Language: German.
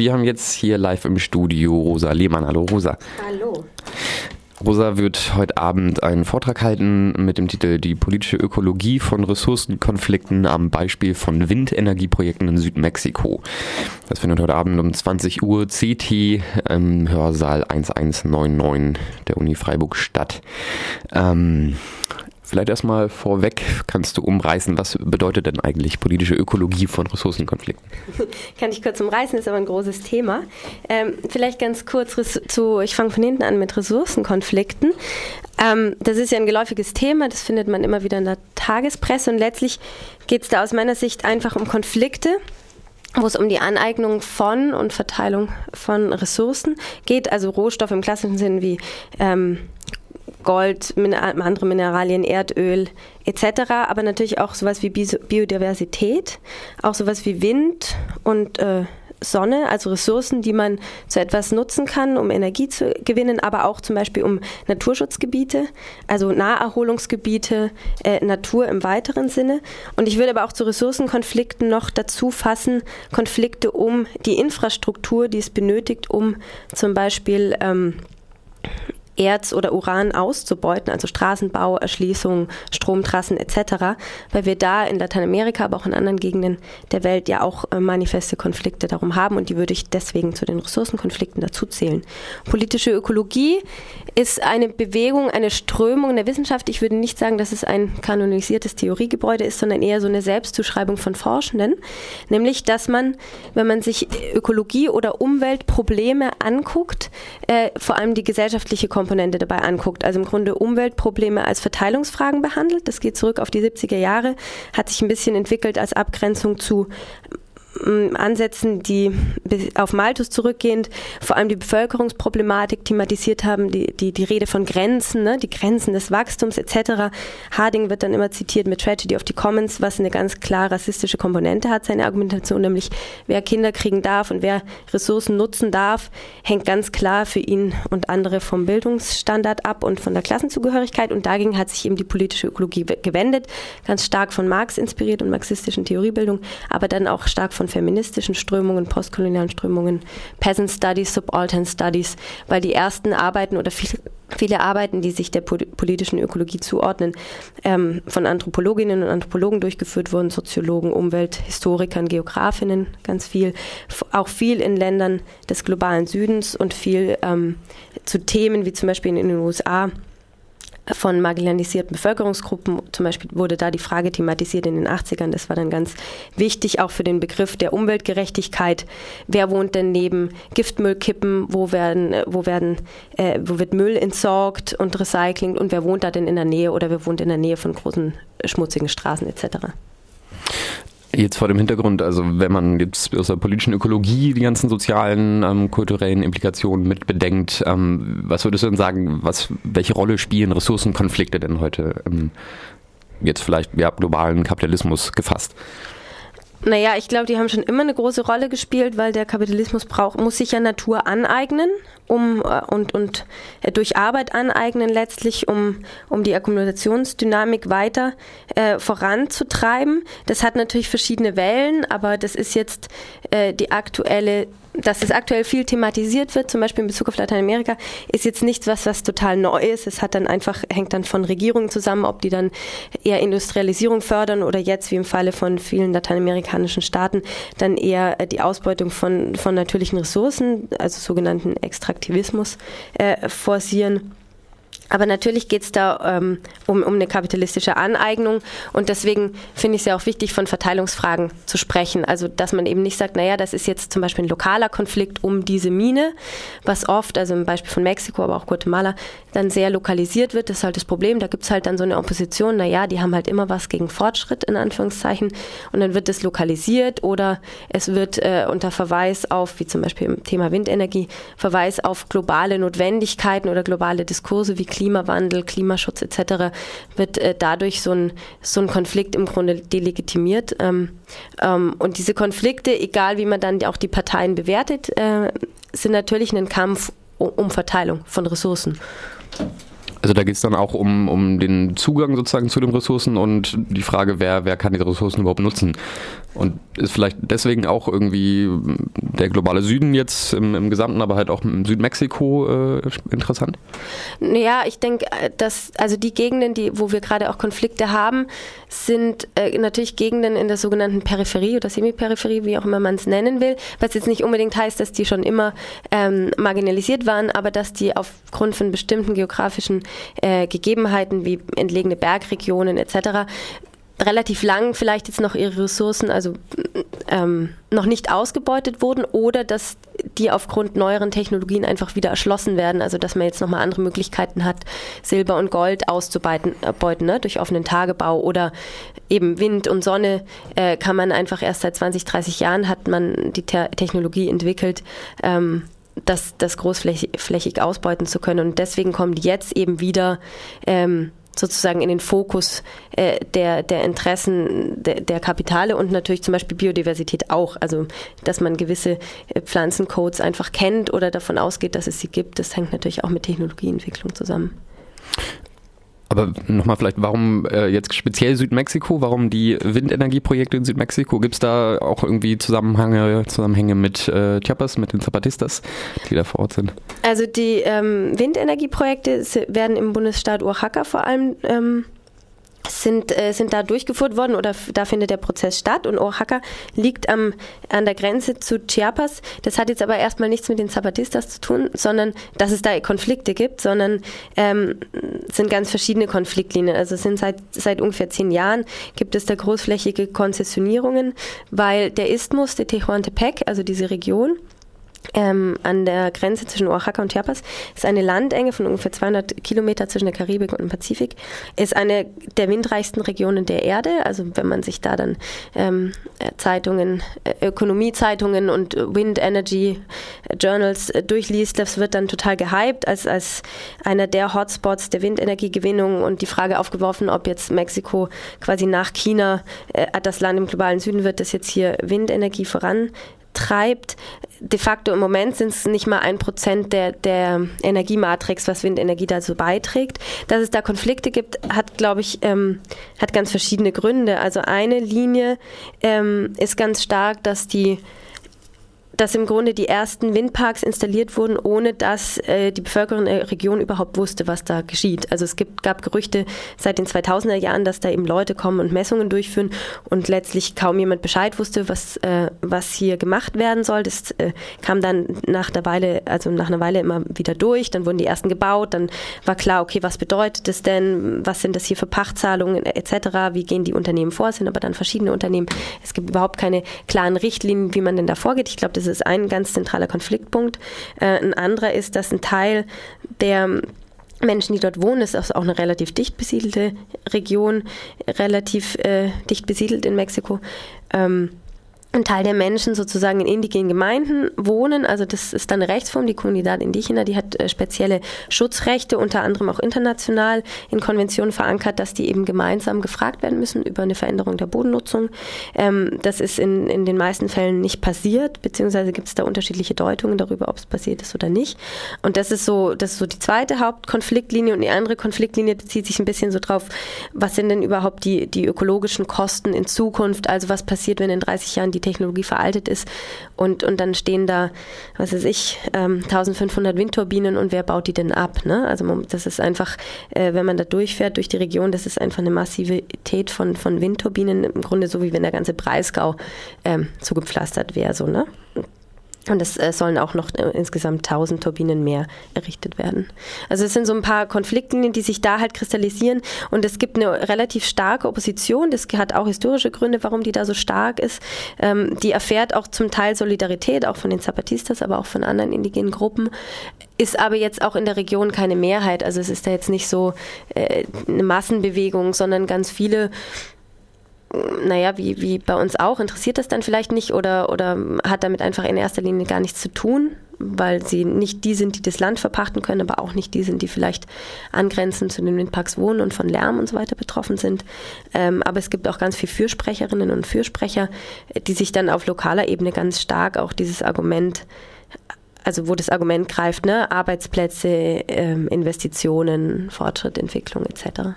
wir haben jetzt hier live im Studio Rosa Lehmann. Hallo Rosa. Hallo. Rosa wird heute Abend einen Vortrag halten mit dem Titel Die politische Ökologie von Ressourcenkonflikten am Beispiel von Windenergieprojekten in Südmexiko. Das findet heute Abend um 20 Uhr CT im Hörsaal 1199 der Uni Freiburg statt. Ähm, Vielleicht erstmal vorweg kannst du umreißen, was bedeutet denn eigentlich politische Ökologie von Ressourcenkonflikten? Kann ich kurz umreißen, ist aber ein großes Thema. Ähm, vielleicht ganz kurz zu, ich fange von hinten an mit Ressourcenkonflikten. Ähm, das ist ja ein geläufiges Thema, das findet man immer wieder in der Tagespresse und letztlich geht es da aus meiner Sicht einfach um Konflikte wo es um die Aneignung von und Verteilung von Ressourcen geht, also Rohstoffe im klassischen Sinn wie ähm, Gold, andere Mineralien, Erdöl etc., aber natürlich auch sowas wie Biodiversität, auch sowas wie Wind und äh, Sonne, also Ressourcen, die man zu etwas nutzen kann, um Energie zu gewinnen, aber auch zum Beispiel um Naturschutzgebiete, also Naherholungsgebiete, äh, Natur im weiteren Sinne. Und ich würde aber auch zu Ressourcenkonflikten noch dazu fassen, Konflikte um die Infrastruktur, die es benötigt, um zum Beispiel ähm, Erz oder Uran auszubeuten, also Straßenbau, Erschließung, Stromtrassen etc., weil wir da in Lateinamerika, aber auch in anderen Gegenden der Welt ja auch äh, manifeste Konflikte darum haben und die würde ich deswegen zu den Ressourcenkonflikten dazu zählen. Politische Ökologie ist eine Bewegung, eine Strömung in der Wissenschaft. Ich würde nicht sagen, dass es ein kanonisiertes Theoriegebäude ist, sondern eher so eine Selbstzuschreibung von Forschenden, nämlich dass man, wenn man sich Ökologie oder Umweltprobleme anguckt, äh, vor allem die gesellschaftliche Komponente Komponente dabei anguckt. Also im Grunde Umweltprobleme als Verteilungsfragen behandelt. Das geht zurück auf die 70er Jahre, hat sich ein bisschen entwickelt als Abgrenzung zu Ansätzen, die auf Malthus zurückgehend vor allem die Bevölkerungsproblematik thematisiert haben, die, die, die Rede von Grenzen, ne, die Grenzen des Wachstums etc. Harding wird dann immer zitiert mit Tragedy of the Commons, was eine ganz klar rassistische Komponente hat, seine Argumentation, nämlich wer Kinder kriegen darf und wer Ressourcen nutzen darf, hängt ganz klar für ihn und andere vom Bildungsstandard ab und von der Klassenzugehörigkeit und dagegen hat sich eben die politische Ökologie gewendet, ganz stark von Marx inspiriert und marxistischen Theoriebildung, aber dann auch stark von feministischen Strömungen, postkolonialen Strömungen, Peasant Studies, Subaltern Studies, weil die ersten Arbeiten oder viel, viele Arbeiten, die sich der politischen Ökologie zuordnen, ähm, von Anthropologinnen und Anthropologen durchgeführt wurden, Soziologen, Umwelthistorikern, Geografinnen, ganz viel, auch viel in Ländern des globalen Südens und viel ähm, zu Themen wie zum Beispiel in den USA von marginalisierten Bevölkerungsgruppen. Zum Beispiel wurde da die Frage thematisiert in den 80ern. Das war dann ganz wichtig, auch für den Begriff der Umweltgerechtigkeit. Wer wohnt denn neben Giftmüllkippen? Wo werden, wo werden, äh, wo wird Müll entsorgt und recycling? Und wer wohnt da denn in der Nähe oder wer wohnt in der Nähe von großen schmutzigen Straßen etc.? Jetzt vor dem Hintergrund, also wenn man jetzt aus der politischen Ökologie die ganzen sozialen, ähm, kulturellen Implikationen mit bedenkt, ähm, was würdest du denn sagen, was, welche Rolle spielen Ressourcenkonflikte denn heute ähm, jetzt vielleicht ja, globalen Kapitalismus gefasst? Naja, ich glaube, die haben schon immer eine große Rolle gespielt, weil der Kapitalismus braucht, muss sich ja Natur aneignen um äh, und, und äh, durch Arbeit aneignen letztlich, um, um die Akkumulationsdynamik weiter äh, voranzutreiben. Das hat natürlich verschiedene Wellen, aber das ist jetzt äh, die aktuelle dass es aktuell viel thematisiert wird, zum Beispiel in Bezug auf Lateinamerika, ist jetzt nichts, was, was total neu ist. Es hat dann einfach, hängt dann von Regierungen zusammen, ob die dann eher Industrialisierung fördern oder jetzt, wie im Falle von vielen lateinamerikanischen Staaten, dann eher äh, die Ausbeutung von, von natürlichen Ressourcen, also sogenannten Extraktivismus, äh, forcieren. Aber natürlich geht es da ähm, um, um eine kapitalistische Aneignung und deswegen finde ich es ja auch wichtig, von Verteilungsfragen zu sprechen. Also, dass man eben nicht sagt, naja, das ist jetzt zum Beispiel ein lokaler Konflikt um diese Mine, was oft, also im Beispiel von Mexiko, aber auch Guatemala, dann sehr lokalisiert wird. Das ist halt das Problem. Da gibt es halt dann so eine Opposition, naja, die haben halt immer was gegen Fortschritt, in Anführungszeichen, und dann wird das lokalisiert oder es wird äh, unter Verweis auf, wie zum Beispiel im Thema Windenergie, Verweis auf globale Notwendigkeiten oder globale Diskurse wie Klimawandel, Klimaschutz etc. wird äh, dadurch so ein, so ein Konflikt im Grunde delegitimiert. Ähm, ähm, und diese Konflikte, egal wie man dann auch die Parteien bewertet, äh, sind natürlich ein Kampf um, um Verteilung von Ressourcen. Also da geht es dann auch um, um den Zugang sozusagen zu den Ressourcen und die Frage, wer, wer kann die Ressourcen überhaupt nutzen. Und ist vielleicht deswegen auch irgendwie der globale Süden jetzt im, im Gesamten, aber halt auch im Südmexiko äh, interessant? Ja, ich denke, äh, dass also die Gegenden, die, wo wir gerade auch Konflikte haben, sind äh, natürlich Gegenden in der sogenannten Peripherie oder Semiperipherie, wie auch immer man es nennen will, was jetzt nicht unbedingt heißt, dass die schon immer ähm, marginalisiert waren, aber dass die aufgrund von bestimmten geografischen äh, Gegebenheiten wie entlegene Bergregionen etc relativ lang vielleicht jetzt noch ihre Ressourcen also ähm, noch nicht ausgebeutet wurden oder dass die aufgrund neueren Technologien einfach wieder erschlossen werden, also dass man jetzt nochmal andere Möglichkeiten hat, Silber und Gold auszubeuten äh, ne, durch offenen Tagebau oder eben Wind und Sonne äh, kann man einfach erst seit 20, 30 Jahren hat man die Te Technologie entwickelt. Ähm, das, das großflächig ausbeuten zu können. Und deswegen kommt jetzt eben wieder ähm, sozusagen in den Fokus äh, der, der Interessen der, der, Kapitale und natürlich zum Beispiel Biodiversität auch. Also, dass man gewisse äh, Pflanzencodes einfach kennt oder davon ausgeht, dass es sie gibt, das hängt natürlich auch mit Technologieentwicklung zusammen. Aber nochmal vielleicht, warum äh, jetzt speziell Südmexiko? Warum die Windenergieprojekte in Südmexiko? Gibt es da auch irgendwie Zusammenhänge, Zusammenhänge mit äh, Chiapas, mit den Zapatistas, die da vor Ort sind? Also die ähm, Windenergieprojekte werden im Bundesstaat Oaxaca vor allem ähm, sind, äh, sind da durchgeführt worden oder da findet der Prozess statt und Oaxaca liegt am, an der Grenze zu Chiapas. Das hat jetzt aber erstmal nichts mit den Zapatistas zu tun, sondern dass es da Konflikte gibt, sondern ähm, sind ganz verschiedene Konfliktlinien. Also sind seit, seit ungefähr zehn Jahren gibt es da großflächige Konzessionierungen, weil der Isthmus, der Tehuantepec, also diese Region, ähm, an der Grenze zwischen Oaxaca und Chiapas ist eine Landenge von ungefähr 200 Kilometer zwischen der Karibik und dem Pazifik. Ist eine der windreichsten Regionen der Erde. Also wenn man sich da dann ähm, Zeitungen, äh, Ökonomiezeitungen und Wind Energy Journals äh, durchliest, das wird dann total gehypt als, als einer der Hotspots der Windenergiegewinnung und die Frage aufgeworfen, ob jetzt Mexiko quasi nach China äh, das Land im globalen Süden wird, das jetzt hier Windenergie voran treibt. De facto im Moment sind es nicht mal ein Prozent der, der Energiematrix, was Windenergie dazu beiträgt. Dass es da Konflikte gibt, hat, glaube ich, ähm, hat ganz verschiedene Gründe. Also eine Linie ähm, ist ganz stark, dass die dass im Grunde die ersten Windparks installiert wurden, ohne dass äh, die Bevölkerung der Region überhaupt wusste, was da geschieht. Also es gibt, gab Gerüchte seit den 2000er Jahren, dass da eben Leute kommen und Messungen durchführen und letztlich kaum jemand Bescheid wusste, was, äh, was hier gemacht werden soll. Das äh, kam dann nach der Weile, also nach einer Weile immer wieder durch. Dann wurden die ersten gebaut. Dann war klar, okay, was bedeutet das denn? Was sind das hier für Pachtzahlungen etc.? Wie gehen die Unternehmen vor? Es sind aber dann verschiedene Unternehmen. Es gibt überhaupt keine klaren Richtlinien, wie man denn da vorgeht. Ich glaube, das ist ein ganz zentraler Konfliktpunkt. Äh, ein anderer ist, dass ein Teil der Menschen, die dort wohnen, ist auch eine relativ dicht besiedelte Region, relativ äh, dicht besiedelt in Mexiko. Ähm, ein Teil der Menschen sozusagen in indigenen Gemeinden wohnen. Also das ist dann eine Rechtsform, die Comunidad Indígena, die hat äh, spezielle Schutzrechte, unter anderem auch international in Konventionen verankert, dass die eben gemeinsam gefragt werden müssen über eine Veränderung der Bodennutzung. Ähm, das ist in, in den meisten Fällen nicht passiert, beziehungsweise gibt es da unterschiedliche Deutungen darüber, ob es passiert ist oder nicht. Und das ist so, das ist so die zweite Hauptkonfliktlinie und die andere Konfliktlinie bezieht sich ein bisschen so drauf, was sind denn überhaupt die, die ökologischen Kosten in Zukunft? Also was passiert, wenn in 30 Jahren die die Technologie veraltet ist und, und dann stehen da, was weiß ich, ähm, 1500 Windturbinen und wer baut die denn ab? Ne? Also das ist einfach, äh, wenn man da durchfährt durch die Region, das ist einfach eine Massivität von, von Windturbinen, im Grunde so wie wenn der ganze Breisgau ähm, zugepflastert wäre. So, ne? Es äh, sollen auch noch äh, insgesamt 1000 Turbinen mehr errichtet werden. Also es sind so ein paar Konfliktlinien, die sich da halt kristallisieren. Und es gibt eine relativ starke Opposition. Das hat auch historische Gründe, warum die da so stark ist. Ähm, die erfährt auch zum Teil Solidarität, auch von den Zapatistas, aber auch von anderen indigenen Gruppen. Ist aber jetzt auch in der Region keine Mehrheit. Also es ist da jetzt nicht so äh, eine Massenbewegung, sondern ganz viele naja, wie, wie bei uns auch, interessiert das dann vielleicht nicht oder, oder hat damit einfach in erster Linie gar nichts zu tun, weil sie nicht die sind, die das Land verpachten können, aber auch nicht die sind, die vielleicht angrenzend zu den Windparks wohnen und von Lärm und so weiter betroffen sind. Ähm, aber es gibt auch ganz viele Fürsprecherinnen und Fürsprecher, die sich dann auf lokaler Ebene ganz stark auch dieses Argument also wo das Argument greift, ne? Arbeitsplätze, ähm, Investitionen, Fortschritt, Entwicklung etc.